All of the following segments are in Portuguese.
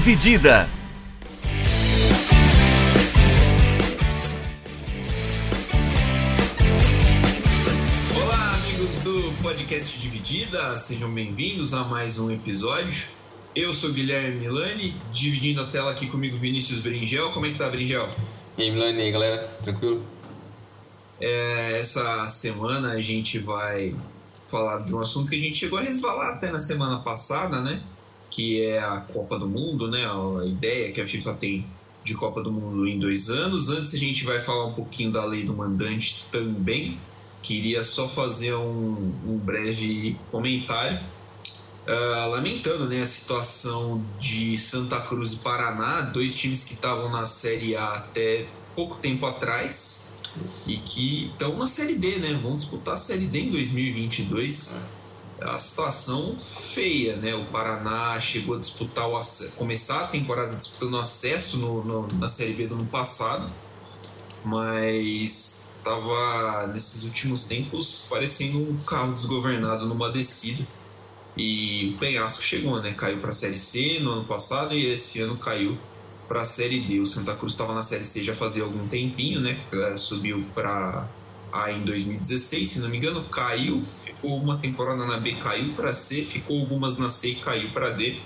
Dividida. Olá, amigos do podcast Dividida, sejam bem-vindos a mais um episódio. Eu sou Guilherme Milani, dividindo a tela aqui comigo Vinícius Bringel. Como é que tá, Bringel? E aí, Milani, e aí, galera? Tranquilo? É, essa semana a gente vai falar de um assunto que a gente chegou a resvalar até na semana passada, né? Que é a Copa do Mundo, né? A ideia que a FIFA tem de Copa do Mundo em dois anos. Antes a gente vai falar um pouquinho da lei do mandante também. Queria só fazer um, um breve comentário. Uh, lamentando né, a situação de Santa Cruz e Paraná, dois times que estavam na Série A até pouco tempo atrás e que estão na Série D, né? Vão disputar a Série D em 2022. A situação feia, né? O Paraná chegou a disputar o começar a temporada disputando acesso no, no, na Série B do ano passado, mas estava nesses últimos tempos parecendo um carro desgovernado numa descida. E o Penhasco chegou, né? Caiu para a Série C no ano passado e esse ano caiu para a Série D. O Santa Cruz estava na Série C já fazia algum tempinho, né? Subiu para A em 2016, se não me engano, caiu, ficou uma temporada na B, caiu para C, ficou algumas na C e caiu para D.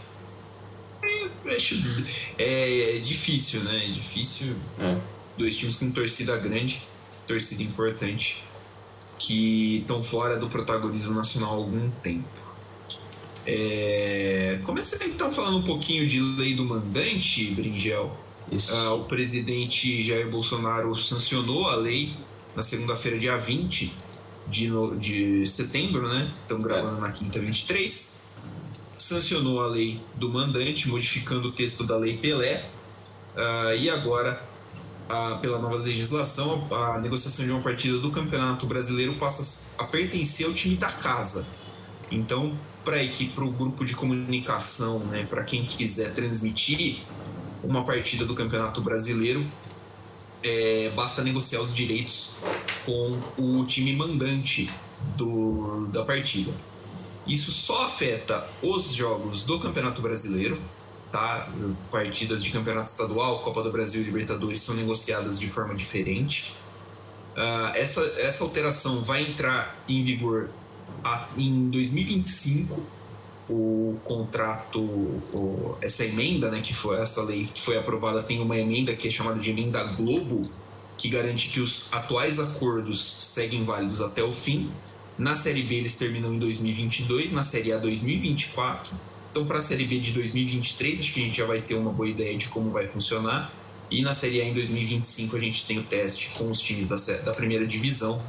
É, é, difícil, né? É difícil. É. Dois times com torcida grande, torcida importante, que estão fora do protagonismo nacional há algum tempo. É... Comecei então falando um pouquinho de lei do mandante, Bringel. Ah, o presidente Jair Bolsonaro sancionou a lei na segunda-feira, dia 20 de, de setembro, né? Gravando é. na quinta 23. Sancionou a lei do mandante, modificando o texto da lei Pelé. Ah, e agora, ah, pela nova legislação, a negociação de uma partida do Campeonato Brasileiro passa a pertencer ao time da casa. Então, para a equipe, para o grupo de comunicação, né, para quem quiser transmitir uma partida do Campeonato Brasileiro, é, basta negociar os direitos com o time mandante do, da partida. Isso só afeta os jogos do Campeonato Brasileiro, tá? Partidas de Campeonato Estadual, Copa do Brasil e Libertadores são negociadas de forma diferente. Uh, essa, essa alteração vai entrar em vigor em 2025 o contrato, o, essa emenda, né, que foi essa lei que foi aprovada, tem uma emenda que é chamada de emenda Globo, que garante que os atuais acordos seguem válidos até o fim. Na Série B eles terminam em 2022, na Série A 2024. Então, para a Série B de 2023, acho que a gente já vai ter uma boa ideia de como vai funcionar. E na Série A em 2025 a gente tem o teste com os times da, da primeira divisão.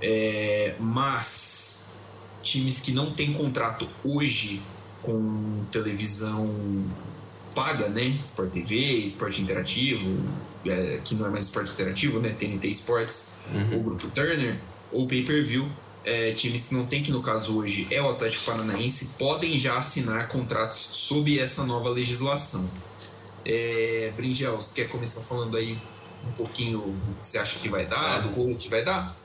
É, mas times que não têm contrato hoje com televisão paga, né? Sport TV, Sport Interativo, é, que não é mais Sport Interativo, né? TNT Sports, uhum. ou Grupo Turner, ou Pay Per View. É, times que não tem, que no caso hoje é o Atlético Paranaense, podem já assinar contratos sob essa nova legislação. É, Bringel, você quer começar falando aí um pouquinho o que você acha que vai dar, do gol que vai dar?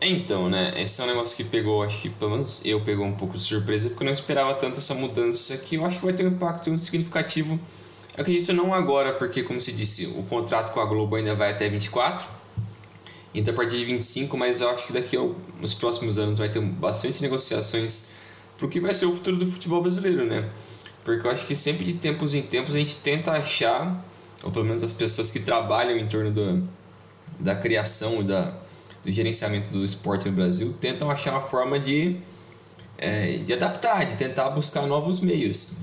Então, né? Esse é um negócio que pegou, acho que pelo menos eu pegou um pouco de surpresa, porque eu não esperava tanto essa mudança, que eu acho que vai ter um impacto significativo. Eu acredito não agora, porque, como se disse, o contrato com a Globo ainda vai até 24, então a partir de 25, mas eu acho que daqui nos próximos anos vai ter bastante negociações para o que vai ser o futuro do futebol brasileiro, né? Porque eu acho que sempre de tempos em tempos a gente tenta achar, ou pelo menos as pessoas que trabalham em torno do, da criação da gerenciamento do esporte no Brasil tentam achar uma forma de, é, de adaptar, de tentar buscar novos meios.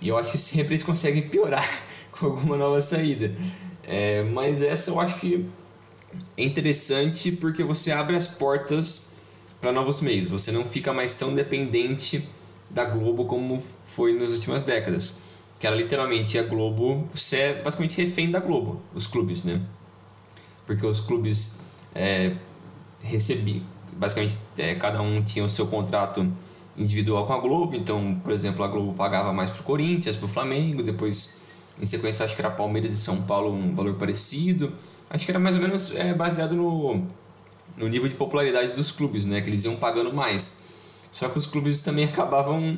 E eu acho que sempre eles conseguem piorar com alguma nova saída. É, mas essa eu acho que é interessante porque você abre as portas para novos meios. Você não fica mais tão dependente da Globo como foi nas últimas décadas. Que era literalmente a Globo, você é basicamente refém da Globo, os clubes, né? Porque os clubes é, recebi, basicamente é, cada um tinha o seu contrato individual com a Globo, então, por exemplo, a Globo pagava mais para o Corinthians, para o Flamengo, depois, em sequência, acho que era Palmeiras e São Paulo um valor parecido. Acho que era mais ou menos é, baseado no, no nível de popularidade dos clubes, né, que eles iam pagando mais. Só que os clubes também acabavam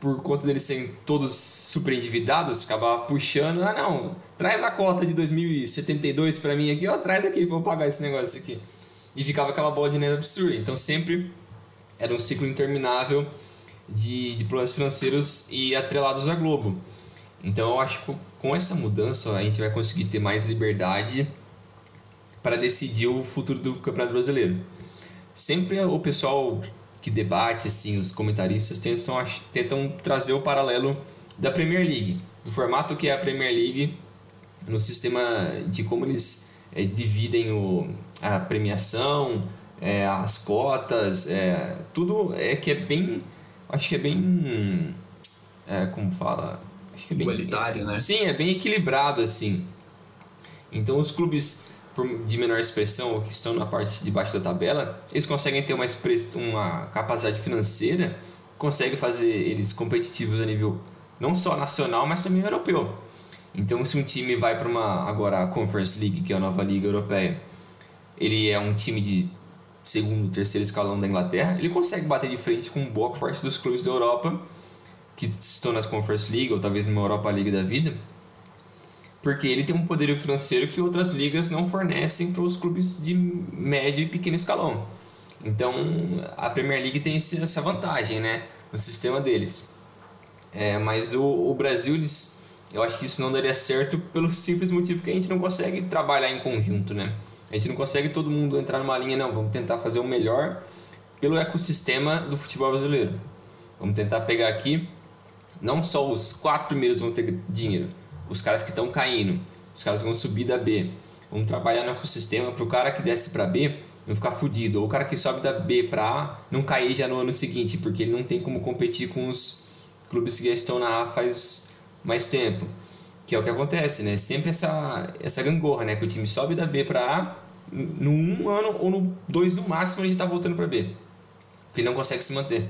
por conta deles serem todos super endividados, acabava puxando, ah não, traz a cota de 2072 para mim aqui, ó, traz aqui, vou pagar esse negócio aqui. E ficava aquela bola de neve absurda. Então sempre era um ciclo interminável de, de problemas financeiros e atrelados à Globo. Então eu acho que com essa mudança a gente vai conseguir ter mais liberdade para decidir o futuro do Campeonato Brasileiro. Sempre o pessoal que debate, assim, os comentaristas tentam, tentam trazer o paralelo da Premier League, do formato que é a Premier League, no sistema de como eles é, dividem o, a premiação, é, as cotas, é, tudo é que é bem, acho que é bem, é, como fala, acho que é bem igualitário, né? Sim, é bem equilibrado assim. Então os clubes de menor expressão ou que estão na parte de baixo da tabela, eles conseguem ter uma, uma capacidade financeira, conseguem fazer eles competitivos a nível não só nacional, mas também europeu. Então, se um time vai para uma agora a Conference League, que é a nova liga europeia, ele é um time de segundo, terceiro escalão da Inglaterra, ele consegue bater de frente com boa parte dos clubes da Europa que estão nas Conference League ou talvez numa Europa League da vida, porque ele tem um poderio financeiro que outras ligas não fornecem para os clubes de médio e pequeno escalão. Então, a Premier League tem essa vantagem, né, no sistema deles. É, mas o, o Brasil, eles, eu acho que isso não daria certo pelo simples motivo que a gente não consegue trabalhar em conjunto, né? A gente não consegue todo mundo entrar numa linha, não, vamos tentar fazer o melhor pelo ecossistema do futebol brasileiro. Vamos tentar pegar aqui, não só os quatro primeiros vão ter dinheiro, os caras que estão caindo, os caras vão subir da B. Vamos trabalhar no ecossistema para o cara que desce para B não ficar fudido, ou o cara que sobe da B para A não cair já no ano seguinte, porque ele não tem como competir com os clubes que já estão na A faz mais tempo. Que é o que acontece, né? Sempre essa, essa gangorra, né? Que o time sobe da B para A, no um ano ou no dois no máximo ele está voltando para B. Porque ele não consegue se manter.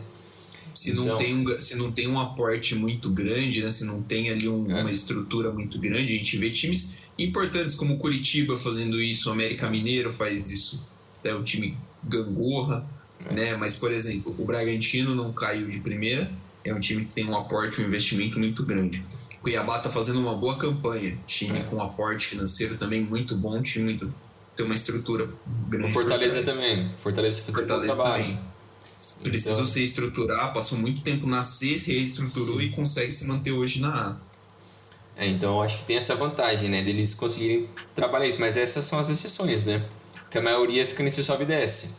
Se não, então, tem um, se não tem um aporte muito grande, né? se não tem ali um, é. uma estrutura muito grande, a gente vê times importantes como Curitiba fazendo isso, o América Mineiro faz isso, é o time gangorra, é. né? Mas, por exemplo, o Bragantino não caiu de primeira, é um time que tem um aporte, um investimento muito grande. O Cuiabá está fazendo uma boa campanha, time é. com aporte financeiro também muito bom, time muito, tem uma estrutura grande. O Fortaleza também, Fortaleza fez Fortaleza um trabalho. Também precisou então... se estruturar, passou muito tempo na C, se reestruturou Sim. e consegue se manter hoje na A. É, então eu acho que tem essa vantagem, né, deles conseguirem trabalhar isso, mas essas são as exceções, né? Porque a maioria fica nesse sobe e desce.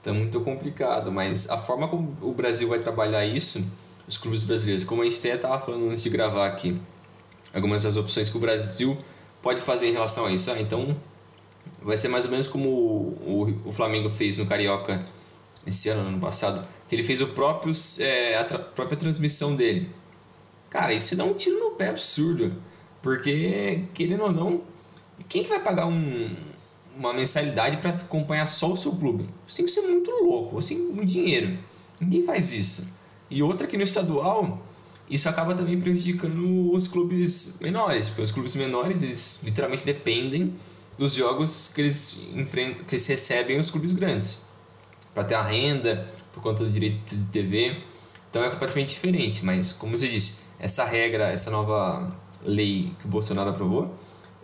Então é muito complicado, mas a forma como o Brasil vai trabalhar isso, os clubes brasileiros, como a gente até estava falando antes de gravar aqui, algumas das opções que o Brasil pode fazer em relação a isso. Ah, então vai ser mais ou menos como o, o, o Flamengo fez no Carioca esse ano, ano passado, que ele fez o próprio, é, a tra própria transmissão dele. Cara, isso dá um tiro no pé absurdo. Porque, querendo ou não, quem que vai pagar um, uma mensalidade para acompanhar só o seu clube? Você tem que ser muito louco, você tem um dinheiro. Ninguém faz isso. E outra que no estadual, isso acaba também prejudicando os clubes menores, porque os clubes menores, eles literalmente dependem dos jogos que eles, enfrentam, que eles recebem os clubes grandes para ter a renda por conta do direito de TV. Então é completamente diferente, mas como você disse, essa regra, essa nova lei que o Bolsonaro aprovou,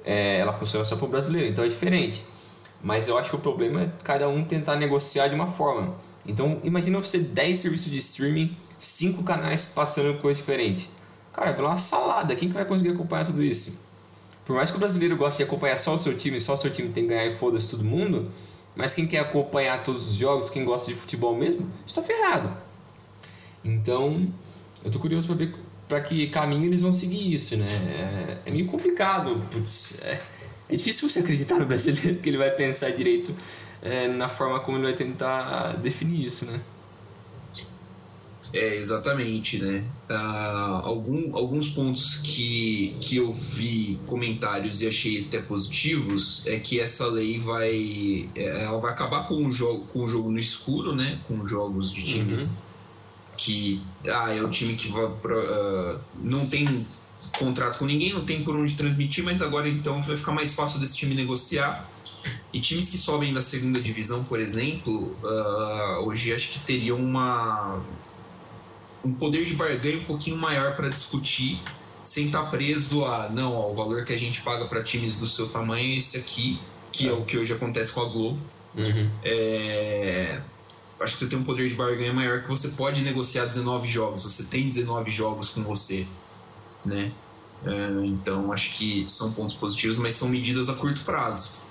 é, ela funciona só para o brasileiro, então é diferente. Mas eu acho que o problema é cada um tentar negociar de uma forma. Então imagina você 10 serviços de streaming, 5 canais passando coisa diferente. Cara, é uma salada, quem que vai conseguir acompanhar tudo isso? Por mais que o brasileiro goste de acompanhar só o seu time, só o seu time tem que ganhar e foda-se todo mundo, mas quem quer acompanhar todos os jogos, quem gosta de futebol mesmo, está ferrado. Então, eu tô curioso para ver para que caminho eles vão seguir isso, né? É, é meio complicado, putz, é, é, difícil você acreditar no brasileiro que ele vai pensar direito é, na forma como ele vai tentar definir isso, né? É, exatamente, né? Ah, algum, alguns pontos que, que eu vi comentários e achei até positivos é que essa lei vai é, ela vai acabar com o jogo com o jogo no escuro, né? Com jogos de times uhum. que ah é o time que vai pra, uh, não tem contrato com ninguém, não tem por onde transmitir, mas agora então vai ficar mais fácil desse time negociar. E times que sobem da segunda divisão, por exemplo, uh, hoje acho que teriam uma um poder de barganha um pouquinho maior para discutir, sem estar tá preso a, não, ó, o valor que a gente paga para times do seu tamanho é esse aqui, que é. é o que hoje acontece com a Globo. Uhum. É, acho que você tem um poder de barganha maior que você pode negociar 19 jogos, você tem 19 jogos com você, né? É, então acho que são pontos positivos, mas são medidas a curto prazo.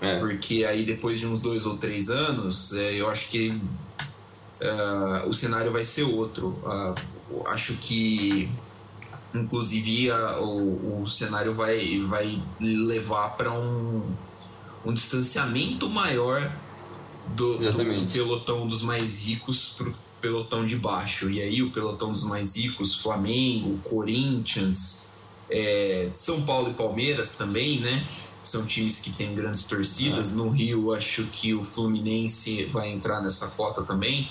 É. Porque aí depois de uns dois ou três anos, é, eu acho que uh, o cenário vai ser outro. Uh, acho que, inclusive, uh, o, o cenário vai, vai levar para um, um distanciamento maior do, do, pelotão dos mais ricos para o pelotão de baixo. E aí, o pelotão dos mais ricos, Flamengo, Corinthians, é, São Paulo e Palmeiras também, né? São times que têm grandes torcidas. É. No Rio, acho que o Fluminense vai entrar nessa cota também,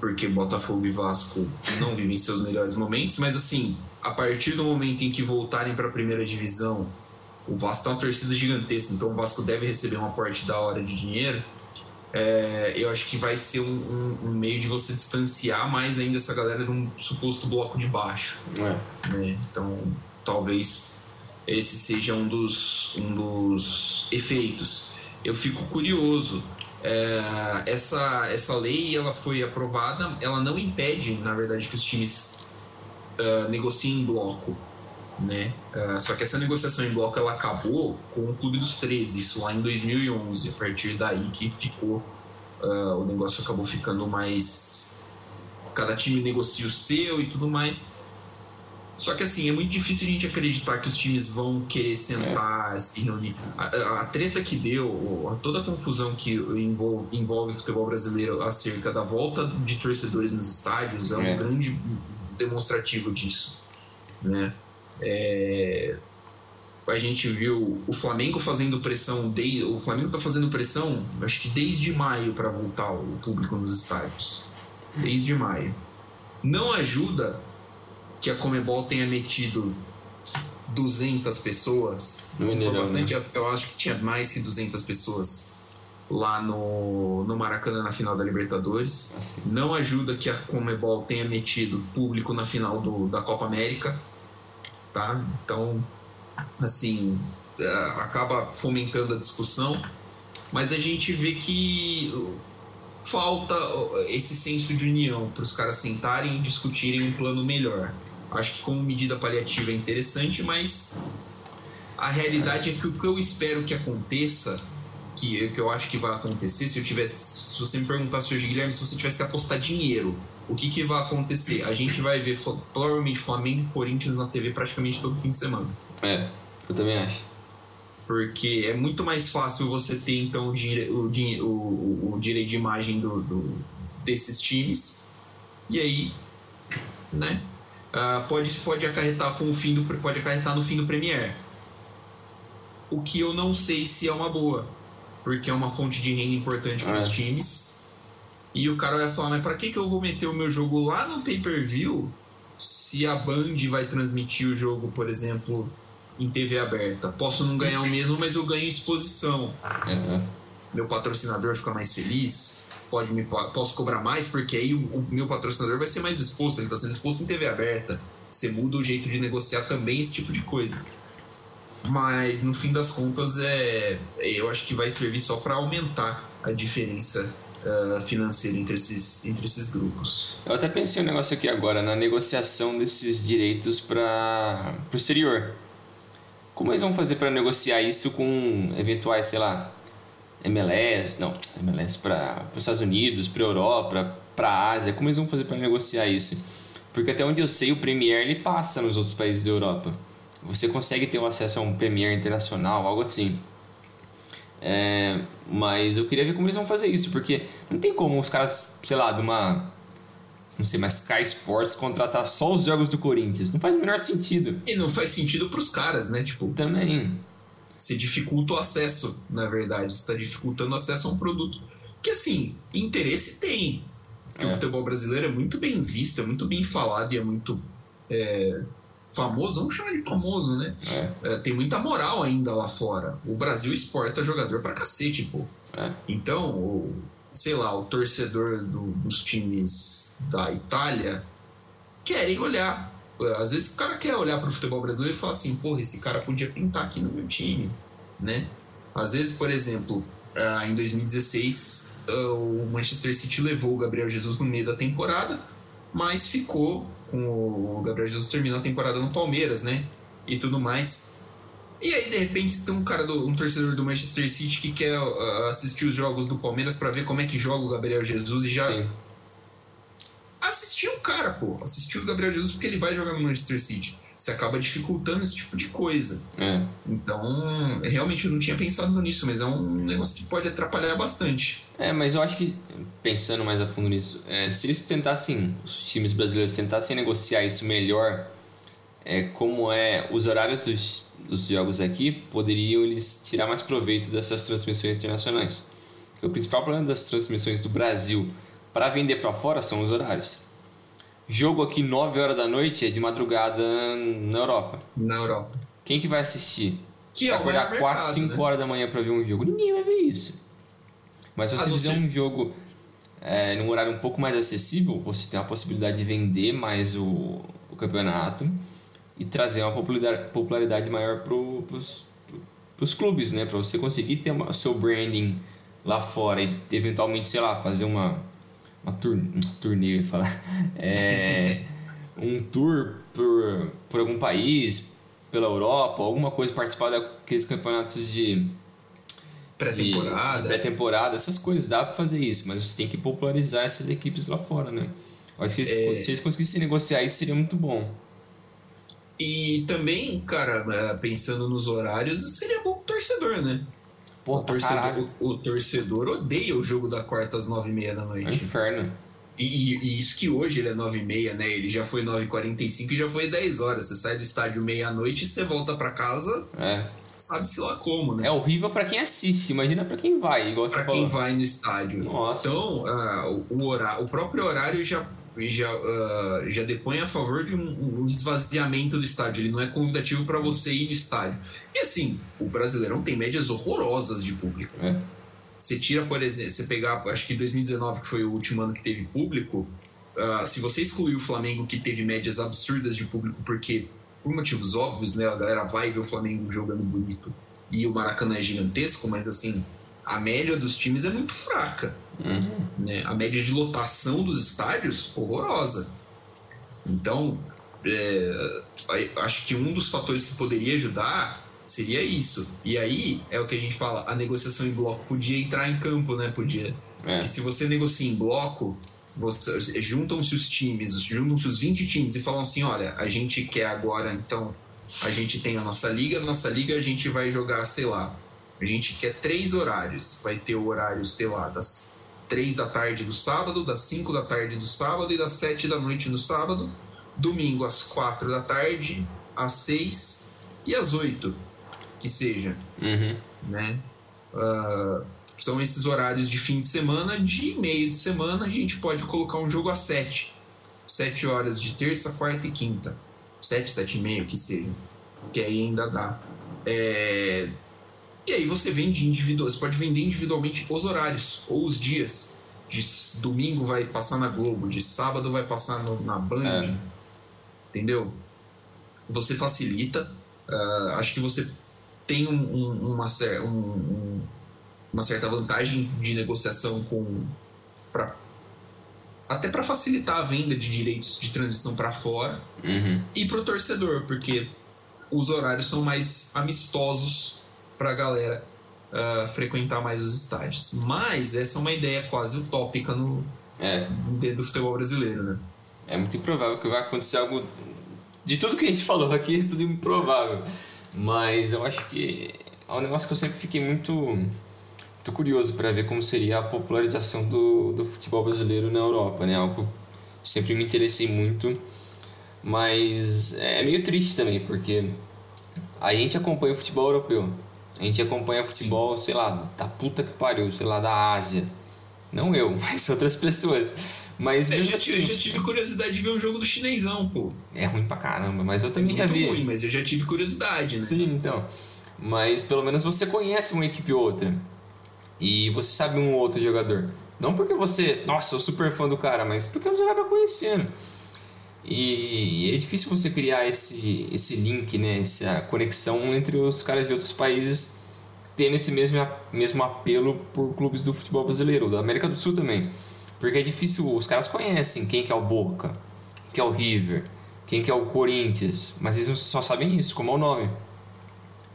porque Botafogo e Vasco não vivem seus melhores momentos. Mas, assim, a partir do momento em que voltarem para a primeira divisão, o Vasco tem uma torcida gigantesca, então o Vasco deve receber um aporte da hora de dinheiro. É, eu acho que vai ser um, um, um, meio de você distanciar mais ainda essa galera de um suposto bloco de baixo. É. Né? Então, talvez esse seja um dos, um dos efeitos. Eu fico curioso. É, essa, essa lei ela foi aprovada, ela não impede, na verdade, que os times uh, negociem em bloco. Né? Uh, só que essa negociação em bloco ela acabou com o Clube dos 13, isso lá em 2011. A partir daí que ficou, uh, o negócio acabou ficando mais. Cada time negocia o seu e tudo mais. Só que assim, é muito difícil a gente acreditar que os times vão querer sentar, é. se reunir. A, a, treta que deu, toda a confusão que envolve, envolve o futebol brasileiro acerca da volta de torcedores nos estádios é um é. grande demonstrativo disso. Né? É, a gente viu o Flamengo fazendo pressão, de, o Flamengo está fazendo pressão, acho que desde maio para voltar o público nos estádios. Desde maio. Não ajuda que a Comebol tenha metido 200 pessoas. No Mineirão, bastante, né? Eu acho que tinha mais que 200 pessoas lá no, no Maracanã na final da Libertadores. Assim. Não ajuda que a Comebol tenha metido público na final do, da Copa América. Tá? Então, assim, é, acaba fomentando a discussão. Mas a gente vê que falta esse senso de união para os caras sentarem e discutirem um plano melhor. Acho que como medida paliativa é interessante, mas a realidade é que o que eu espero que aconteça, que, que eu acho que vai acontecer, se eu tivesse. Se você me perguntasse hoje, Guilherme, se você tivesse que apostar dinheiro, o que, que vai acontecer? A gente vai ver provavelmente Flamengo e Corinthians na TV praticamente todo fim de semana. É, eu também acho. Porque é muito mais fácil você ter então o, dire, o, o, o direito de imagem do, do, desses times. E aí, né? Uh, pode, pode acarretar com o fim do pode acarretar no fim do Premiere. O que eu não sei se é uma boa, porque é uma fonte de renda importante para os é. times. E o cara vai falar, mas para que, que eu vou meter o meu jogo lá no pay-per-view se a Band vai transmitir o jogo, por exemplo, em TV aberta? Posso não ganhar o mesmo, mas eu ganho exposição. É. Meu patrocinador fica mais feliz pode me, posso cobrar mais, porque aí o, o meu patrocinador vai ser mais exposto, ele está sendo exposto em TV aberta. Você muda o jeito de negociar também esse tipo de coisa. Mas no fim das contas, é, eu acho que vai servir só para aumentar a diferença uh, financeira entre esses, entre esses grupos. Eu até pensei um negócio aqui agora, na negociação desses direitos para o exterior. Como eles vão fazer para negociar isso com eventuais, sei lá, MLS, não, MLS para os Estados Unidos, para Europa, para a Ásia, como eles vão fazer para negociar isso? Porque até onde eu sei, o Premier ele passa nos outros países da Europa. Você consegue ter um acesso a um Premier internacional, algo assim. É, mas eu queria ver como eles vão fazer isso, porque não tem como os caras, sei lá, de uma. Não sei, mas Sky Sports contratar só os jogos do Corinthians. Não faz o menor sentido. E não faz sentido para os caras, né? Tipo. Também você dificulta o acesso, na verdade. Você está dificultando o acesso a um produto. Que, assim, interesse tem. Porque é. o futebol brasileiro é muito bem visto, é muito bem falado e é muito é, famoso. Vamos chamar de famoso, né? É. é tem muita moral ainda lá fora. O Brasil exporta jogador pra cacete, pô. É. Então, o, sei lá, o torcedor do, dos times da Itália querem olhar. Às vezes o cara quer olhar para o futebol brasileiro e falar assim, porra, esse cara podia pintar aqui no meu time, né? Às vezes, por exemplo, ah, em 2016, ah, o Manchester City levou o Gabriel Jesus no meio da temporada, mas ficou com o Gabriel Jesus terminou a temporada no Palmeiras, né? E tudo mais. E aí, de repente, tem um cara, do, um torcedor do Manchester City que quer uh, assistir os jogos do Palmeiras para ver como é que joga o Gabriel Jesus e já. Sim. Cara, pô. Assistiu o Gabriel Jesus porque ele vai jogar no Manchester City. Você acaba dificultando esse tipo de coisa. É. Então, realmente eu não tinha pensado nisso, mas é um negócio que pode atrapalhar bastante. É, mas eu acho que, pensando mais a fundo nisso, é, se eles tentassem, os times brasileiros tentassem negociar isso melhor, é, como é os horários dos dos jogos aqui, poderiam eles tirar mais proveito dessas transmissões internacionais. o principal problema das transmissões do Brasil para vender para fora são os horários. Jogo aqui 9 horas da noite é de madrugada na Europa. Na Europa. Quem que vai assistir? Que vai acordar 4, 5 né? horas da manhã para ver um jogo. Ninguém vai ver isso. Mas se você fizer um jogo é, num horário um pouco mais acessível, você tem a possibilidade de vender mais o, o campeonato e trazer uma popularidade maior para os clubes, né? Para você conseguir ter o seu branding lá fora e eventualmente, sei lá, fazer uma, uma, tur, uma turnê, falar, é, um tour por, por algum país, pela Europa, alguma coisa, participar daqueles campeonatos de pré-temporada, pré-temporada, essas coisas, dá para fazer isso, mas você tem que popularizar essas equipes lá fora, né? Acho que é... se eles conseguissem negociar isso seria muito bom. E também, cara, é, pensando nos horários, seria bom pro torcedor, né? O, torcedor, o, o, torcedor odeia o jogo da quarta às nove e meia da noite. É inferno. E, e, isso que hoje ele é nove e meia, né? Ele já foi nove e quarenta e cinco e já foi dez horas. Você sai do estádio meia-noite e você volta para casa. É. Sabe-se lá como, né? É horrível para quem assiste, imagina para quem vai, igual pra você quem vai no estádio. Nossa. Então, uh, o, horário, o próprio horário já já, uh, já depõe a favor de um, um, esvaziamento do estádio. Ele não é convidativo para você ir no estádio. E assim, o Brasileirão tem médias horrorosas de público. É. Você tira, por exemplo, você pegar, acho que 2019, que foi o último ano que teve público, uh, se você excluir o Flamengo, que teve médias absurdas de público, porque, por motivos óbvios, né, a galera vai ver o Flamengo jogando bonito e o Maracanã é gigantesco, mas assim, a média dos times é muito fraca. Uhum. Né? A média de lotação dos estádios, horrorosa. Então, é, acho que um dos fatores que poderia ajudar seria isso. E aí é o que a gente fala, a negociação em bloco podia entrar em campo, né? Podia. É. se você negocia em bloco, juntam-se os times, juntam-se os 20 times e falam assim, olha, a gente quer agora, então, a gente tem a nossa liga, a nossa liga a gente vai jogar, sei lá, a gente quer três horários. Vai ter o horário, sei lá, das três da tarde do sábado, das cinco da tarde do sábado e das sete da noite no sábado. Domingo às quatro da tarde, às seis e às oito, que seja. Uhum. Né? Uh, são esses horários de fim de semana. De meio de semana, a gente pode colocar um jogo às sete. Sete horas de terça, quarta e quinta. Sete, sete e meia, que seja. Que aí ainda dá. É, e aí você vende individual, você pode vender individualmente os horários ou os dias. De domingo vai passar na Globo, de sábado vai passar no, na Band. É. Entendeu? Você facilita. Uh, acho que você tem um, um, uma, um, uma certa vantagem de negociação com. Pra, até para facilitar a venda de direitos de transmissão para fora uhum. e para o torcedor, porque os horários são mais amistosos para a galera uh, frequentar mais os estádios. Mas essa é uma ideia quase utópica no é. dentro do futebol brasileiro, né? É muito improvável que vai acontecer algo. De tudo que a gente falou aqui, é tudo improvável. Mas eu acho que é um negócio que eu sempre fiquei muito, muito curioso para ver como seria a popularização do, do futebol brasileiro na Europa, né? Algo que sempre me interessei muito. Mas é meio triste também, porque a gente acompanha o futebol europeu. A gente acompanha futebol, sei lá, da puta que pariu, sei lá, da Ásia. Não eu, mas outras pessoas. Mas é, eu já, assim, já tive curiosidade de ver um jogo do chinesão, pô. É ruim pra caramba, mas eu também é já vi. ruim, mas eu já tive curiosidade, né? Sim, então. Mas pelo menos você conhece uma equipe ou outra. E você sabe um ou outro jogador. Não porque você, nossa, eu sou super fã do cara, mas porque você acaba conhecendo. E é difícil você criar esse, esse link, né, essa conexão entre os caras de outros países tendo esse mesmo, mesmo apelo por clubes do futebol brasileiro, da América do Sul também. Porque é difícil, os caras conhecem quem que é o Boca, quem que é o River, quem que é o Corinthians, mas eles só sabem isso, como é o nome.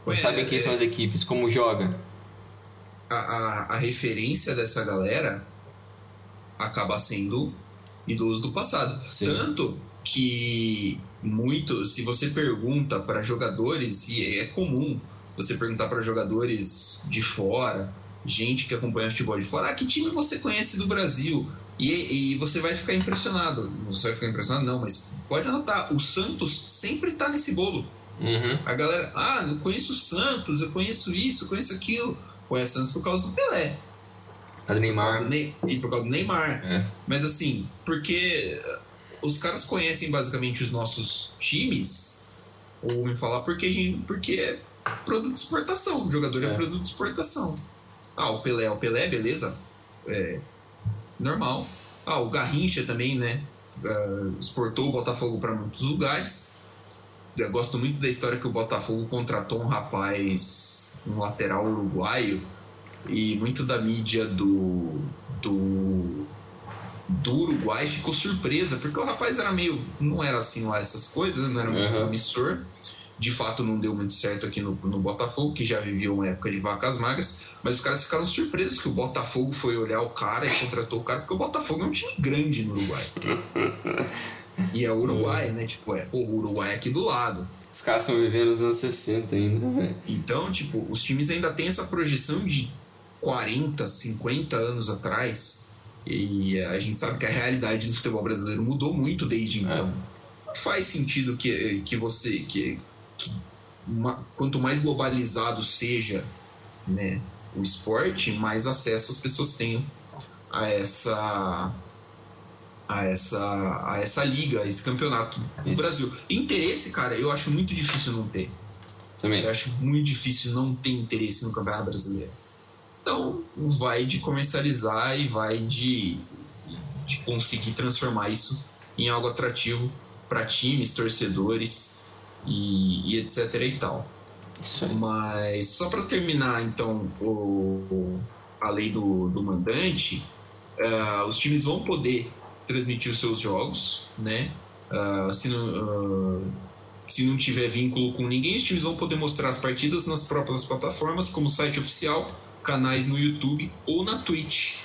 Não é, sabem quem é... são as equipes, como joga. A, a, a referência dessa galera acaba sendo ídolos do passado. Sim. Tanto que muito, se você pergunta para jogadores, e é comum você perguntar para jogadores de fora, gente que acompanha futebol de fora, ah, que time você conhece do Brasil? E, e você vai ficar impressionado. Você vai ficar impressionado, não, mas pode anotar, o Santos sempre está nesse bolo. Uhum. A galera, ah, eu conheço o Santos, eu conheço isso, eu conheço aquilo. Conhece Santos por causa do Pelé. Por do Neymar. e por causa do Neymar. É. Mas assim, porque os caras conhecem basicamente os nossos times, ou me falar porque, porque é produto de exportação. O jogador é, é produto de exportação. Ah, o Pelé, o Pelé, beleza. É normal. Ah, o Garrincha também, né? Uh, exportou o Botafogo para muitos lugares. Eu gosto muito da história que o Botafogo contratou um rapaz, um lateral uruguaio, e muito da mídia do, do do Uruguai ficou surpresa, porque o rapaz era meio. não era assim lá essas coisas, não era muito uhum. promissor. De fato, não deu muito certo aqui no, no Botafogo, que já vivia uma época de vacas magras, mas os caras ficaram surpresos que o Botafogo foi olhar o cara e contratou o cara, porque o Botafogo é um time grande no Uruguai. e é o Uruguai, né? Tipo, é, pô, o Uruguai é aqui do lado. Os caras estão vivendo nos anos 60 ainda, velho. Então, tipo, os times ainda têm essa projeção de 40, 50 anos atrás e a gente sabe que a realidade do futebol brasileiro mudou muito desde é. então. É. Faz sentido que, que você. Que, que uma, quanto mais globalizado seja né, o esporte, mais acesso as pessoas tenham a essa a essa, a essa liga, a esse campeonato do Brasil. Interesse, cara, eu acho muito difícil não ter. Também. Eu acho muito difícil não ter interesse no Campeonato Brasileiro. Então, vai de comercializar e vai de, de conseguir transformar isso em algo atrativo para times, torcedores e, e, etc e tal. Mas só para terminar, então, o, a lei do, do mandante, uh, os times vão poder transmitir os seus jogos, né? Uh, se, não, uh, se não tiver vínculo com ninguém, os times vão poder mostrar as partidas nas próprias plataformas, como site oficial canais no YouTube ou na Twitch,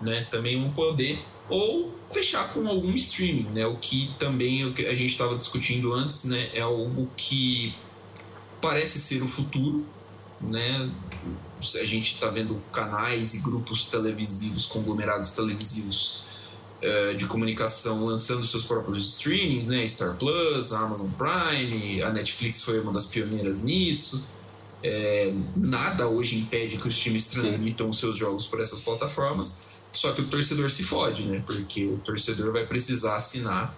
né? Também vão poder ou fechar com algum streaming, né? O que também a gente estava discutindo antes, né? É algo que parece ser o futuro, né? A gente está vendo canais e grupos televisivos, conglomerados televisivos uh, de comunicação lançando seus próprios streamings, né? Star Plus, a Amazon Prime, a Netflix foi uma das pioneiras nisso. É, nada hoje impede que os times transmitam os seus jogos por essas plataformas, só que o torcedor se fode, né? Porque o torcedor vai precisar assinar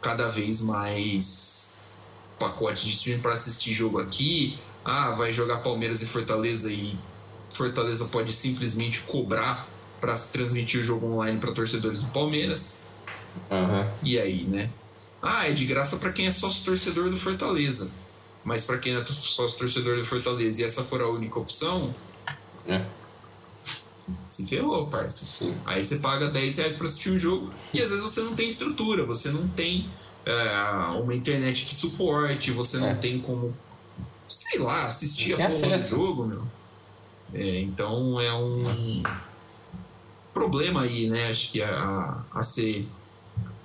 cada vez mais pacotes de streaming para assistir jogo aqui. Ah, vai jogar Palmeiras e Fortaleza e Fortaleza pode simplesmente cobrar para transmitir o jogo online para torcedores do Palmeiras. Uhum. E aí, né? Ah, é de graça para quem é sócio torcedor do Fortaleza. Mas para quem é sócio torcedor do Fortaleza e essa for a única opção, é. se ferrou, parça. Sim. Aí você paga 10 reais para assistir um jogo e às vezes você não tem estrutura, você não tem é, uma internet que suporte, você não é. tem como, sei lá, assistir a porra do jogo, meu. É, então é um problema aí, né? Acho que a, a ser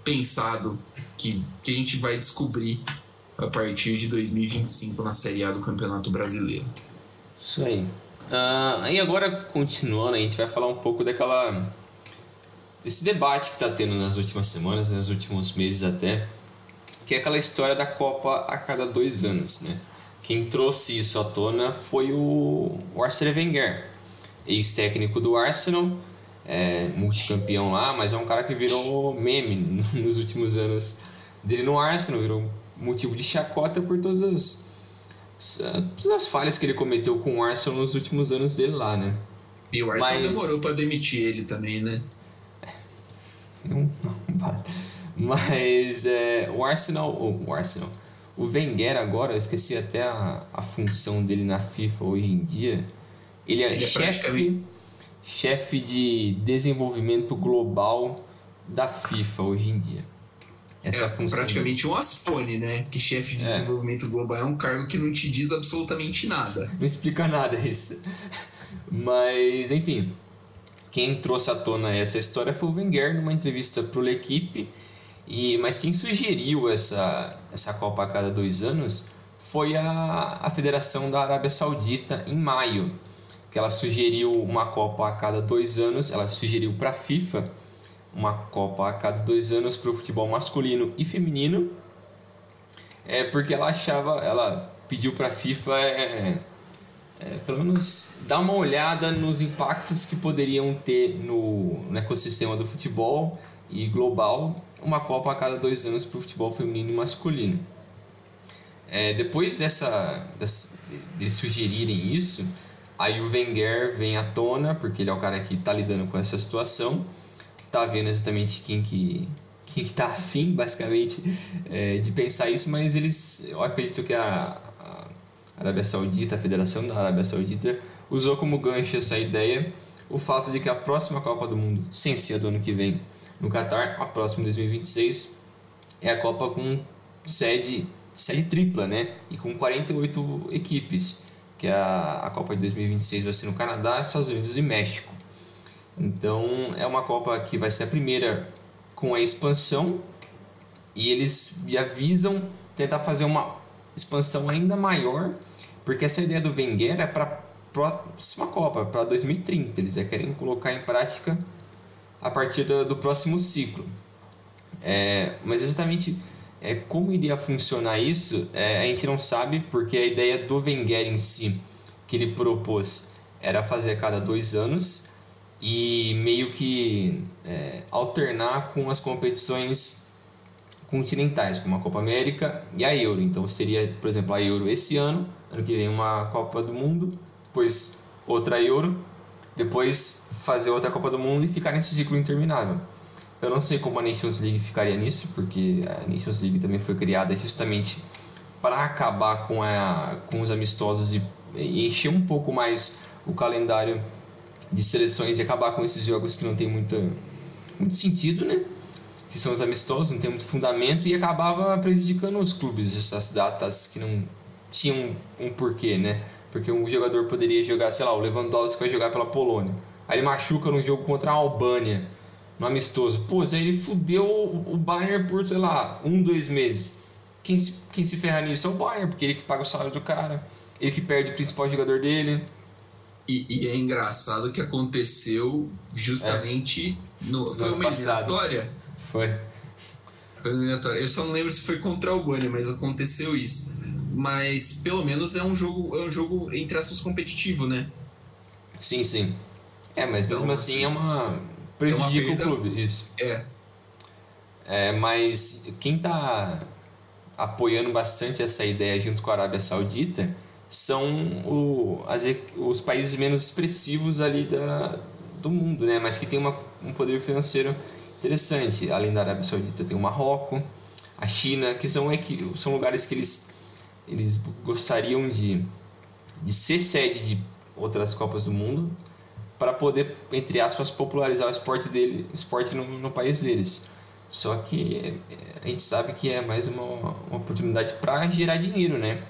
pensado que, que a gente vai descobrir a partir de 2025 na Série A do Campeonato Brasileiro. Isso aí. Uh, aí agora, continuando, a gente vai falar um pouco daquela desse debate que está tendo nas últimas semanas, nos últimos meses até, que é aquela história da Copa a cada dois anos, né? Quem trouxe isso à tona foi o, o Arsene Wenger, ex-técnico do Arsenal, é, multicampeão lá, mas é um cara que virou meme nos últimos anos dele no Arsenal, virou motivo de chacota por todas as, as falhas que ele cometeu com o Arsenal nos últimos anos dele lá, né? E o Arsenal Mas... demorou para demitir ele também, né? Não Mas é, o Arsenal. O Arsenal. O Wenger agora, eu esqueci até a, a função dele na FIFA hoje em dia. Ele é, ele é chefe, praticamente... chefe de desenvolvimento global da FIFA hoje em dia. Essa é função praticamente um Aspone, né? Que chefe de é. desenvolvimento global é um cargo que não te diz absolutamente nada. Não explica nada isso. Mas, enfim, quem trouxe à tona essa história foi o Wenger numa entrevista para o L'Equipe e, mas quem sugeriu essa, essa Copa a cada dois anos foi a, a Federação da Arábia Saudita em maio, que ela sugeriu uma Copa a cada dois anos, ela sugeriu para a FIFA uma Copa a cada dois anos para o futebol masculino e feminino, é porque ela achava, ela pediu para a FIFA é, é, pelo menos dar uma olhada nos impactos que poderiam ter no, no ecossistema do futebol e global uma Copa a cada dois anos para o futebol feminino e masculino. É, depois dessa, dessa, de sugerirem isso, aí o Wenger vem à tona, porque ele é o cara que está lidando com essa situação, está vendo exatamente quem que quem está afim, basicamente, é, de pensar isso, mas eles, eu acredito que a, a Arábia Saudita, a Federação da Arábia Saudita, usou como gancho essa ideia o fato de que a próxima Copa do Mundo, sem ser do ano que vem, no Qatar, a próxima 2026 é a Copa com sede, sede tripla, né? E com 48 equipes, que a, a Copa de 2026 vai ser no Canadá, Estados Unidos e México. Então é uma Copa que vai ser a primeira com a expansão e eles já visam tentar fazer uma expansão ainda maior, porque essa ideia do Wenger é para a próxima Copa, para 2030. Eles já querem colocar em prática a partir do, do próximo ciclo. É, mas exatamente é, como iria funcionar isso, é, a gente não sabe, porque a ideia do Wenger em si, que ele propôs, era fazer a cada dois anos e meio que é, alternar com as competições continentais, como a Copa América e a Euro. Então seria, por exemplo, a Euro esse ano, ano que vem uma Copa do Mundo, depois outra Euro, depois fazer outra Copa do Mundo e ficar nesse ciclo interminável. Eu não sei como a Nations League ficaria nisso, porque a Nations League também foi criada justamente para acabar com, a, com os amistosos e, e encher um pouco mais o calendário de seleções e acabar com esses jogos que não tem muita, muito sentido, né? Que são os amistosos, não tem muito fundamento e acabava prejudicando os clubes essas datas que não tinham um porquê, né? Porque um jogador poderia jogar, sei lá, o Lewandowski vai jogar pela Polônia. Aí ele machuca no jogo contra a Albânia, no amistoso. Pô, aí ele fudeu o Bayern por, sei lá, um, dois meses. Quem se, quem se ferra nisso é o Bayern, porque ele que paga o salário do cara, ele que perde o principal jogador dele. E, e é engraçado que aconteceu justamente é. no. Foi uma eliminatória? Foi. Foi uma eliminatória. Eu só não lembro se foi contra o Albânia, mas aconteceu isso mas pelo menos é um jogo, é um jogo entre aspas competitivo, né? Sim, sim. É, mas então, mesmo assim, assim é uma prejudica é uma o clube, isso. É. É, mas quem está apoiando bastante essa ideia junto com a Arábia Saudita são o, as, os países menos expressivos ali da, do mundo, né? Mas que tem uma, um poder financeiro interessante. Além da Arábia Saudita tem o Marrocos, a China, que são, são lugares que eles eles gostariam de, de ser sede de outras Copas do Mundo para poder, entre aspas, popularizar o esporte, dele, esporte no, no país deles. Só que é, a gente sabe que é mais uma, uma oportunidade para gerar dinheiro, né?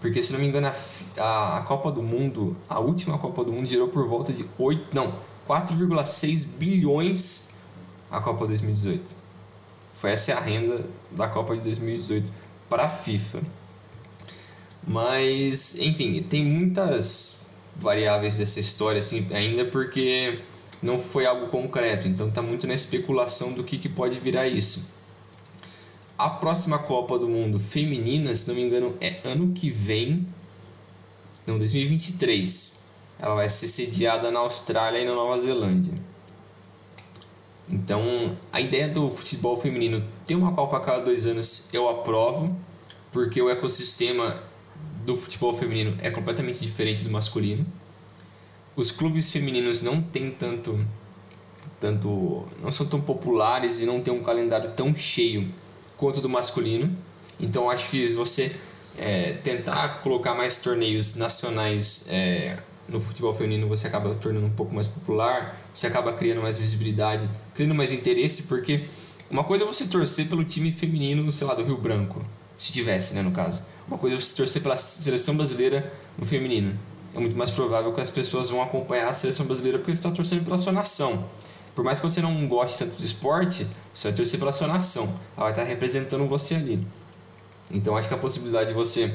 Porque, se não me engano, a, a, Copa do Mundo, a última Copa do Mundo, gerou por volta de 8, não, 4,6 bilhões a Copa 2018. Foi essa a renda da Copa de 2018 para a FIFA. Mas, enfim, tem muitas variáveis dessa história assim, ainda porque não foi algo concreto, então está muito na especulação do que, que pode virar isso. A próxima Copa do Mundo feminina, se não me engano, é ano que vem, não, 2023. Ela vai ser sediada na Austrália e na Nova Zelândia. Então, a ideia do futebol feminino ter uma Copa a cada dois anos eu aprovo, porque o ecossistema do futebol feminino é completamente diferente do masculino. os clubes femininos não têm tanto tanto não são tão populares e não tem um calendário tão cheio quanto do masculino. Então acho que você é, tentar colocar mais torneios nacionais é, no futebol feminino você acaba tornando um pouco mais popular, você acaba criando mais visibilidade, criando mais interesse, porque uma coisa é você torcer pelo time feminino, sei lá, do Rio Branco, se tivesse, né, no caso. Uma coisa é você torcer pela seleção brasileira no feminino. É muito mais provável que as pessoas vão acompanhar a seleção brasileira porque está torcendo pela sua nação. Por mais que você não goste tanto do esporte, você vai torcer pela sua nação. Ela vai estar representando você ali. Então acho que a possibilidade de você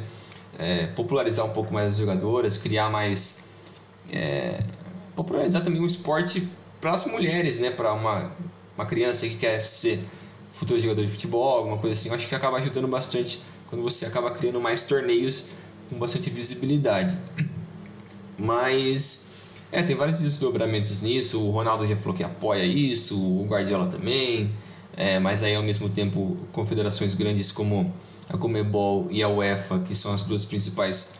é, popularizar um pouco mais as jogadoras, criar mais. É, popularizar também o esporte para as mulheres, né? Para uma, uma criança que quer ser futuro jogador de futebol, alguma coisa assim. acho que acaba ajudando bastante quando você acaba criando mais torneios com bastante visibilidade. Mas é, tem vários desdobramentos nisso. O Ronaldo já falou que apoia isso, o Guardiola também. É, mas aí ao mesmo tempo confederações grandes como a Comebol e a UEFA, que são as duas principais,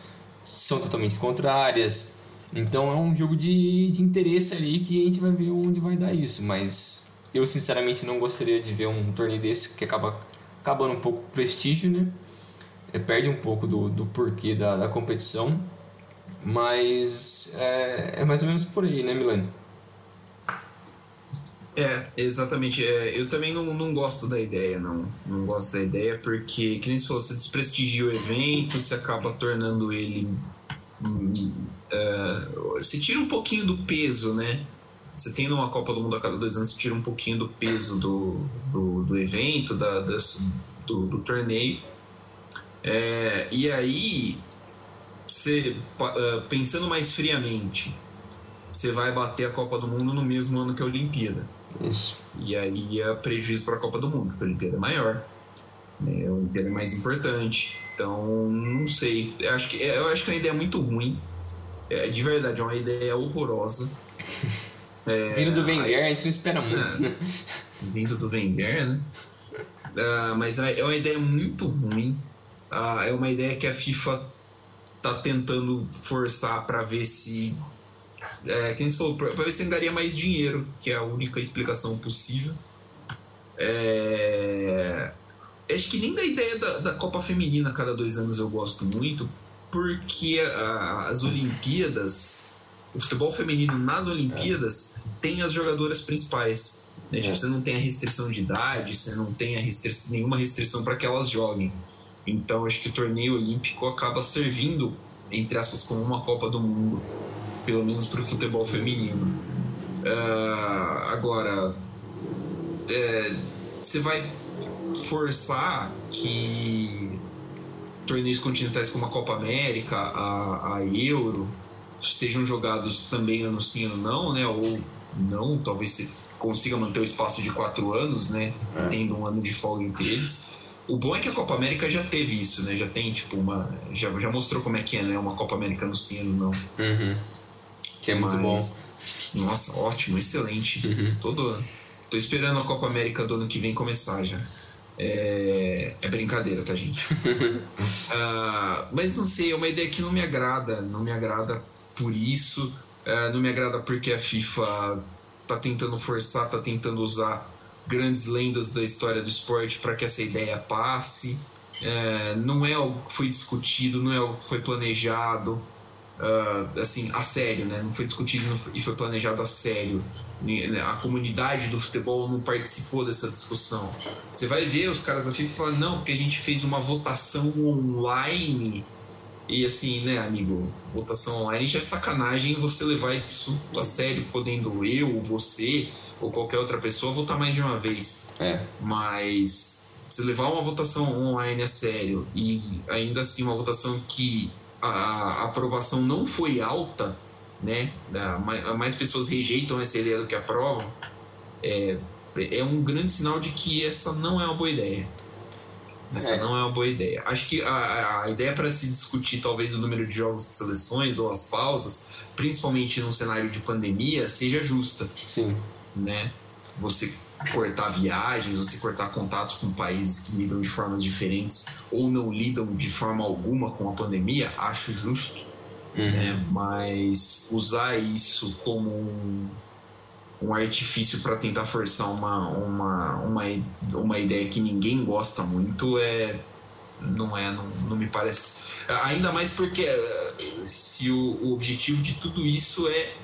são totalmente contrárias. Então é um jogo de, de interesse ali que a gente vai ver onde vai dar isso. Mas eu sinceramente não gostaria de ver um torneio desse que acaba acabando um pouco o prestígio, né? É, perde um pouco do, do porquê da, da competição. Mas é, é mais ou menos por aí, né, Milani? É, exatamente. É, eu também não, não gosto da ideia, não. Não gosto da ideia porque, que nem se você desprestigia o evento, você acaba tornando ele. Uh, você tira um pouquinho do peso, né? Você tendo uma Copa do Mundo a cada dois anos, você tira um pouquinho do peso do, do, do evento, da, das, do, do torneio. É, e aí, você, uh, pensando mais friamente, você vai bater a Copa do Mundo no mesmo ano que a Olimpíada. Isso. E aí é prejuízo para a Copa do Mundo, porque a Olimpíada é maior, né? a Olimpíada é mais importante. Então, não sei. Eu acho que, eu acho que é uma ideia muito ruim. É, de verdade, é uma ideia horrorosa. É, vindo do Wenger, a gente não espera muito, é, né? Vindo do Wenger, né? Uh, mas é, é uma ideia muito ruim. Uh, é uma ideia que a FIFA tá tentando forçar para ver se é, quem falou, para ver se daria mais dinheiro, que é a única explicação possível. É, acho que nem da ideia da, da Copa Feminina a cada dois anos eu gosto muito, porque a, as Olimpíadas, o futebol feminino nas Olimpíadas é. tem as jogadoras principais. Né? Tipo, você não tem a restrição de idade, você não tem restrição, nenhuma restrição para que elas joguem. Então acho que o torneio olímpico acaba servindo, entre aspas, como uma Copa do Mundo pelo menos para o futebol feminino. Uh, agora, é, você vai forçar que torneios continentais como a Copa América, a, a Euro, sejam jogados também ano sim, ano não, né? Ou não, talvez você consiga manter o espaço de quatro anos, né? É. Tendo um ano de folga entre eles. O bom é que a Copa América já teve isso, né? Já tem, tipo, uma. Já, já mostrou como é que é, né? Uma Copa América no sim, ano não. Uhum. Que é muito Mas, bom. Nossa, ótimo, excelente. Uhum. Todo, tô esperando a Copa América do ano que vem começar já. É, é brincadeira, tá, gente? uh, mas não sei, é uma ideia que não me agrada. Não me agrada por isso. Uh, não me agrada porque a FIFA tá tentando forçar, tá tentando usar grandes lendas da história do esporte para que essa ideia passe. É, não é algo que foi discutido, não é algo que foi planejado uh, assim, a sério, né? Não foi discutido e foi planejado a sério. Né? A comunidade do futebol não participou dessa discussão. Você vai ver os caras da FIFA falando, não, porque a gente fez uma votação online. E assim, né, amigo, votação online já é sacanagem você levar isso a sério, podendo eu, você ou qualquer outra pessoa votar mais de uma vez. É. Mas você levar uma votação online a sério e ainda assim uma votação que a, aprovação não foi alta, né? Mais pessoas rejeitam essa ideia do que aprovam. É, é um grande sinal de que essa não é uma boa ideia. Essa é. não é uma boa ideia. Acho que a, a ideia para se discutir talvez o número de jogos de seleções ou as pausas, principalmente num cenário de pandemia, seja justa. Sim. Né? Você cortar viagens, você cortar contatos com países que lidam de formas diferentes ou não lidam de forma alguma com a pandemia, acho justo. uhum. né? mas usar isso como um, um artifício para tentar forçar uma, uma, uma, uma ideia que ninguém gosta muito é não é não, não me parece ainda mais porque eh, se o, o objetivo de tudo isso é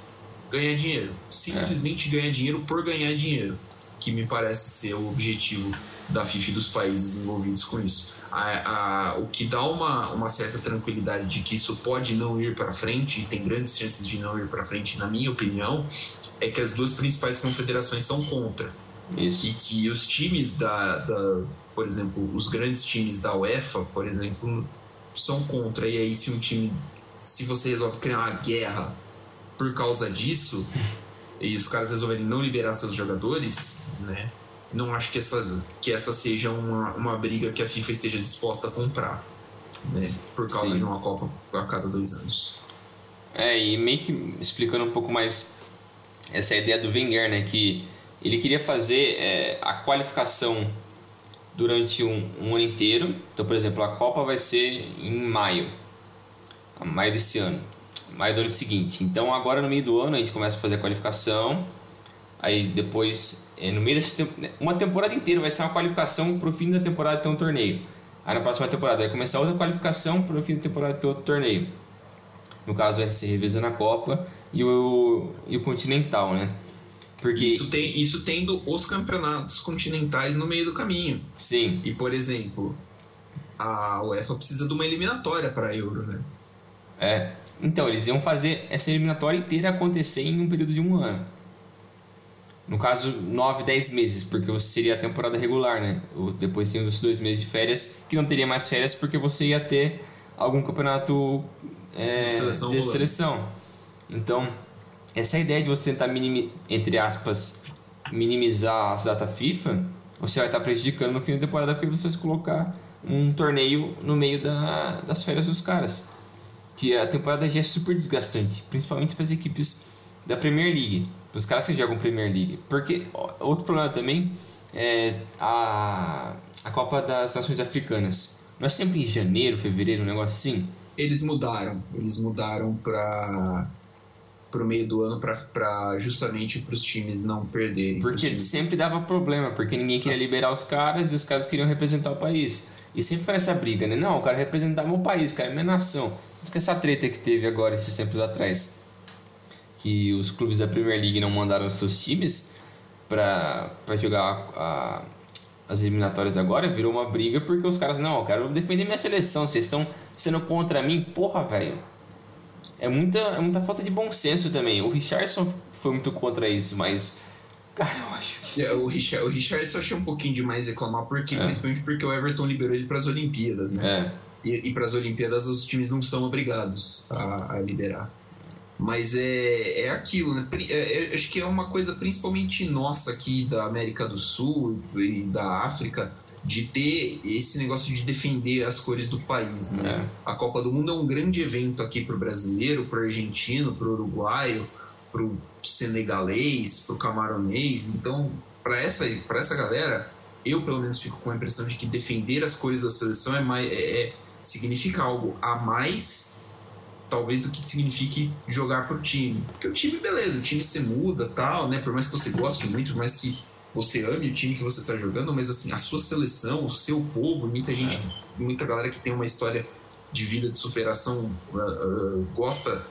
ganhar dinheiro simplesmente é. ganhar dinheiro por ganhar dinheiro que me parece ser o objetivo da FIFA e dos países envolvidos com isso. A, a, o que dá uma, uma certa tranquilidade de que isso pode não ir para frente, e tem grandes chances de não ir para frente, na minha opinião, é que as duas principais confederações são contra. Isso. E que os times da, da, por exemplo, os grandes times da UEFA, por exemplo, são contra. E aí, se um time, se você resolve criar uma guerra por causa disso, e os caras resolverem não liberar seus jogadores, né? Não acho que essa, que essa seja uma, uma briga que a FIFA esteja disposta a comprar, né? Por causa Sim. de uma Copa a cada dois anos. É, e meio que explicando um pouco mais essa ideia do Wenger, né? Que ele queria fazer é, a qualificação durante um, um, ano inteiro. Então, por exemplo, a Copa vai ser em maio, maio desse ano maio do ano seguinte. Então agora no meio do ano a gente começa a fazer a qualificação, aí depois é, no meio dessa uma temporada inteira vai ser uma qualificação para o fim da temporada ter um torneio. Aí na próxima temporada vai começar outra qualificação para o fim da temporada ter outro torneio. No caso vai ser revezando a Copa e o, e o Continental, né? Porque... Isso, tem, isso tendo os campeonatos continentais no meio do caminho. Sim. E, por exemplo, a UEFA precisa de uma eliminatória para Euro, né? É. Então, eles iam fazer essa eliminatória inteira acontecer em um período de um ano. No caso, 9, 10 meses, porque seria a temporada regular, né? Depois tem os dois meses de férias, que não teria mais férias porque você ia ter algum campeonato é, de seleção. De seleção. Então, essa ideia de você tentar, minimi, entre aspas, minimizar as datas FIFA, você vai estar prejudicando no fim da temporada porque você vai colocar um torneio no meio da, das férias dos caras que a temporada já é super desgastante, principalmente para as equipes da Premier League, para os caras que jogam Premier League. Porque outro problema também é a, a Copa das Nações Africanas. Não é sempre em janeiro, fevereiro, um negócio assim? Eles mudaram. Eles mudaram para o meio do ano para justamente para os times não perderem. Porque sempre dava problema, porque ninguém queria liberar os caras e os caras queriam representar o país. E sempre foi essa briga, né? Não, eu quero representar meu país, quero minha nação. Com essa treta que teve agora esses tempos atrás, que os clubes da Premier League não mandaram seus times para jogar a, as eliminatórias agora, virou uma briga porque os caras, não, eu quero defender minha seleção, vocês estão sendo contra mim, porra, velho. É muita, é muita falta de bom senso também. O Richardson foi muito contra isso, mas Cara, eu acho que. É, o, Richard, o Richard só achou um pouquinho demais reclamar, porque, é. principalmente porque o Everton liberou ele para as Olimpíadas, né? É. E, e para as Olimpíadas os times não são obrigados a, a liberar. Mas é, é aquilo, né? É, é, acho que é uma coisa principalmente nossa aqui da América do Sul e da África de ter esse negócio de defender as cores do país, né? É. A Copa do Mundo é um grande evento aqui para o brasileiro, para o argentino, para o uruguaio, para o senegalês, para o camaronês. Então, para essa, essa galera, eu pelo menos fico com a impressão de que defender as cores da seleção é, mais, é, é significa algo a mais, talvez, do que signifique jogar para o time. Porque o time, beleza, o time se muda tal, né? Por mais que você goste muito, por mais que você ame o time que você está jogando, mas assim, a sua seleção, o seu povo, muita gente, é. muita galera que tem uma história de vida, de superação, uh, uh, gosta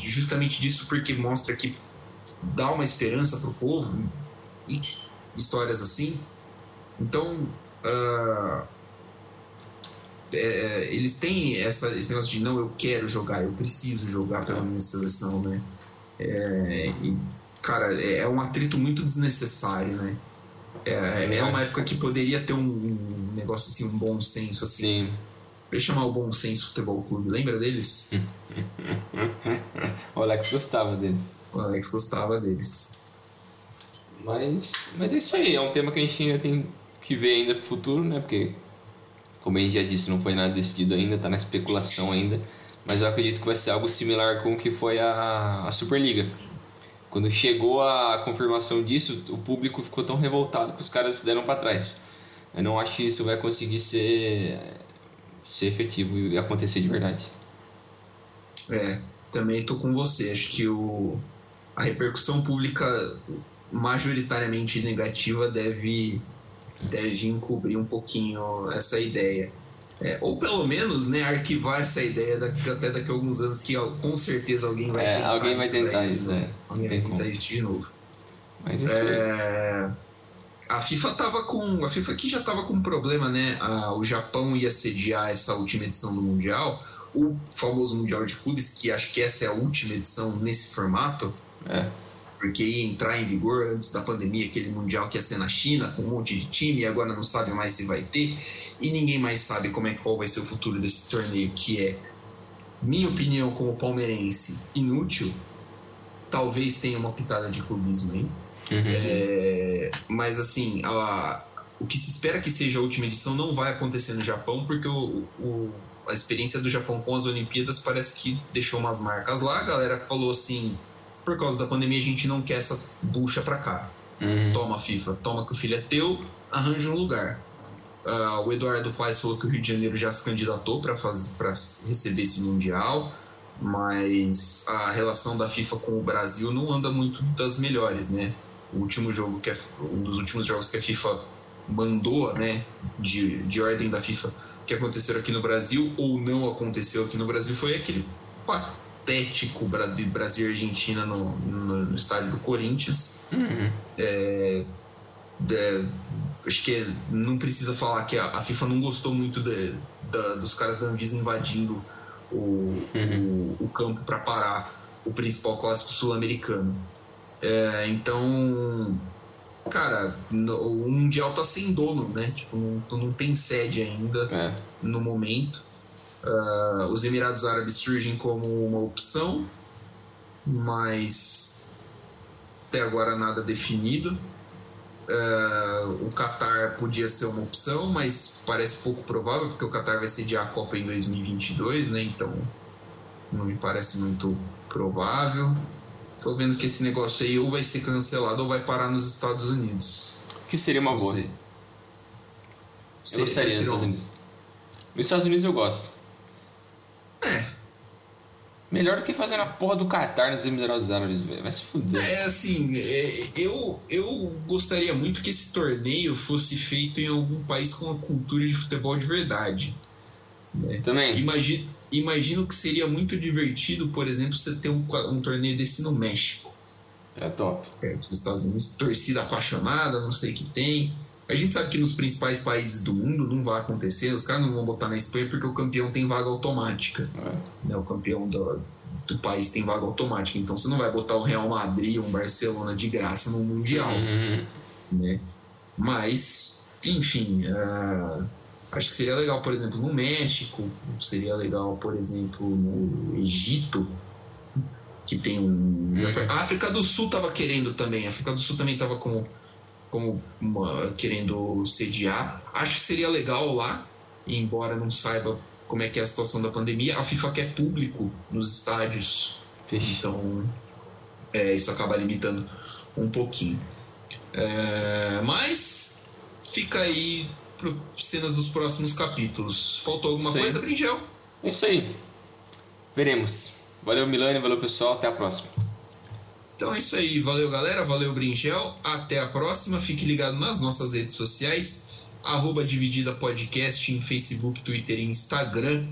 justamente disso porque mostra que dá uma esperança para o povo e histórias assim. Então, uh, é, eles têm essa, esse negócio de não, eu quero jogar, eu preciso jogar pela minha seleção, né? É, e, cara, é, é um atrito muito desnecessário, né? É, é uma época que poderia ter um, negócio assim, um bom senso assim. Sim. Pra chamar o Bom Senso Futebol Clube, lembra deles? o Alex gostava deles. O Alex gostava deles. Mas, mas é isso aí, é um tema que a gente ainda tem que ver ainda pro futuro, né? Porque, como a gente já disse, não foi nada decidido ainda, tá na especulação ainda. Mas eu acredito que vai ser algo similar com o que foi a, a Superliga. Quando chegou a confirmação disso, o público ficou tão revoltado que os caras deram para trás. Eu não acho que isso vai conseguir ser, ser efetivo e acontecer de verdade. É, Também tô com você. Acho que o, a repercussão pública majoritariamente negativa deve, deve encobrir um pouquinho essa ideia. É, ou pelo menos, né, arquivar essa ideia daqui, até daqui a alguns anos que com certeza alguém vai é, tentar alguém vai tentar isso, né? Alguém vai tentar isso de novo. Mas isso é... A FIFA tava com. A FIFA aqui já tava com um problema, né? O Japão ia sediar essa última edição do Mundial, o famoso Mundial de Clubes, que acho que essa é a última edição nesse formato. É porque ia entrar em vigor antes da pandemia, aquele mundial que ia ser na China, com um monte de time, e agora não sabe mais se vai ter, e ninguém mais sabe como é qual vai ser o futuro desse torneio, que é, minha opinião como palmeirense, inútil. Talvez tenha uma pitada de clubismo aí. Uhum. É, mas assim, a, o que se espera que seja a última edição não vai acontecer no Japão, porque o, o, a experiência do Japão com as Olimpíadas parece que deixou umas marcas lá. A galera falou assim: por causa da pandemia a gente não quer essa bucha pra cá. Uhum. Toma, FIFA, toma que o filho é teu, arranja um lugar. Uh, o Eduardo Paes falou que o Rio de Janeiro já se candidatou para receber esse Mundial, mas a relação da FIFA com o Brasil não anda muito das melhores, né? O último jogo que é, um dos últimos jogos que a FIFA mandou, né, de, de ordem da FIFA, que aconteceram aqui no Brasil ou não aconteceu aqui no Brasil foi aquele 4 hipotético Brasil e Argentina no, no, no estádio do Corinthians. Uhum. É, é, acho que é, não precisa falar que a, a FIFA não gostou muito de, dos caras da Anvisa invadindo o, uhum. o, o campo para parar o principal clássico sul-americano. É, então, cara, o Mundial tá sem dono, né? Tipo, não, não tem sede ainda é. no momento. Uh, os Emirados Árabes surgem como uma opção, mas até agora nada definido. Uh, o Qatar podia ser uma opção, mas parece pouco provável, porque o Qatar vai sediar a Copa em 2022, né? Então não me parece muito provável. Estou vendo que esse negócio aí ou vai ser cancelado ou vai parar nos Estados Unidos. Que seria uma boa. Eu gostaria nos Estados Unidos. Nos Estados Unidos eu gosto. É. Melhor do que fazer na porra do Qatar nos Emirados Árabes, velho. Vai se fuder. É assim, é, eu, eu gostaria muito que esse torneio fosse feito em algum país com uma cultura de futebol de verdade. Né? Também. Imagino, imagino que seria muito divertido, por exemplo, você ter um, um torneio desse no México. É top. Dos Estados Unidos, torcida apaixonada, não sei o que tem. A gente sabe que nos principais países do mundo não vai acontecer, os caras não vão botar na Espanha porque o campeão tem vaga automática. É. Né? O campeão do, do país tem vaga automática. Então você não vai botar o Real Madrid ou o Barcelona de graça no Mundial. Uhum. Né? Mas, enfim, uh, acho que seria legal, por exemplo, no México, seria legal, por exemplo, no Egito, que tem um. Uhum. A África do Sul estava querendo também, a África do Sul também estava com como uma, querendo sediar. Acho que seria legal lá, embora não saiba como é que é a situação da pandemia. A FIFA quer público nos estádios, então é, isso acaba limitando um pouquinho. É, mas fica aí para cenas dos próximos capítulos. Faltou alguma isso coisa, Bringel? É isso aí. Veremos. Valeu, Milani. Valeu, pessoal. Até a próxima. Então é isso aí. Valeu, galera. Valeu, Bringel. Até a próxima. Fique ligado nas nossas redes sociais. Arroba Dividida Podcast em Facebook, Twitter e Instagram.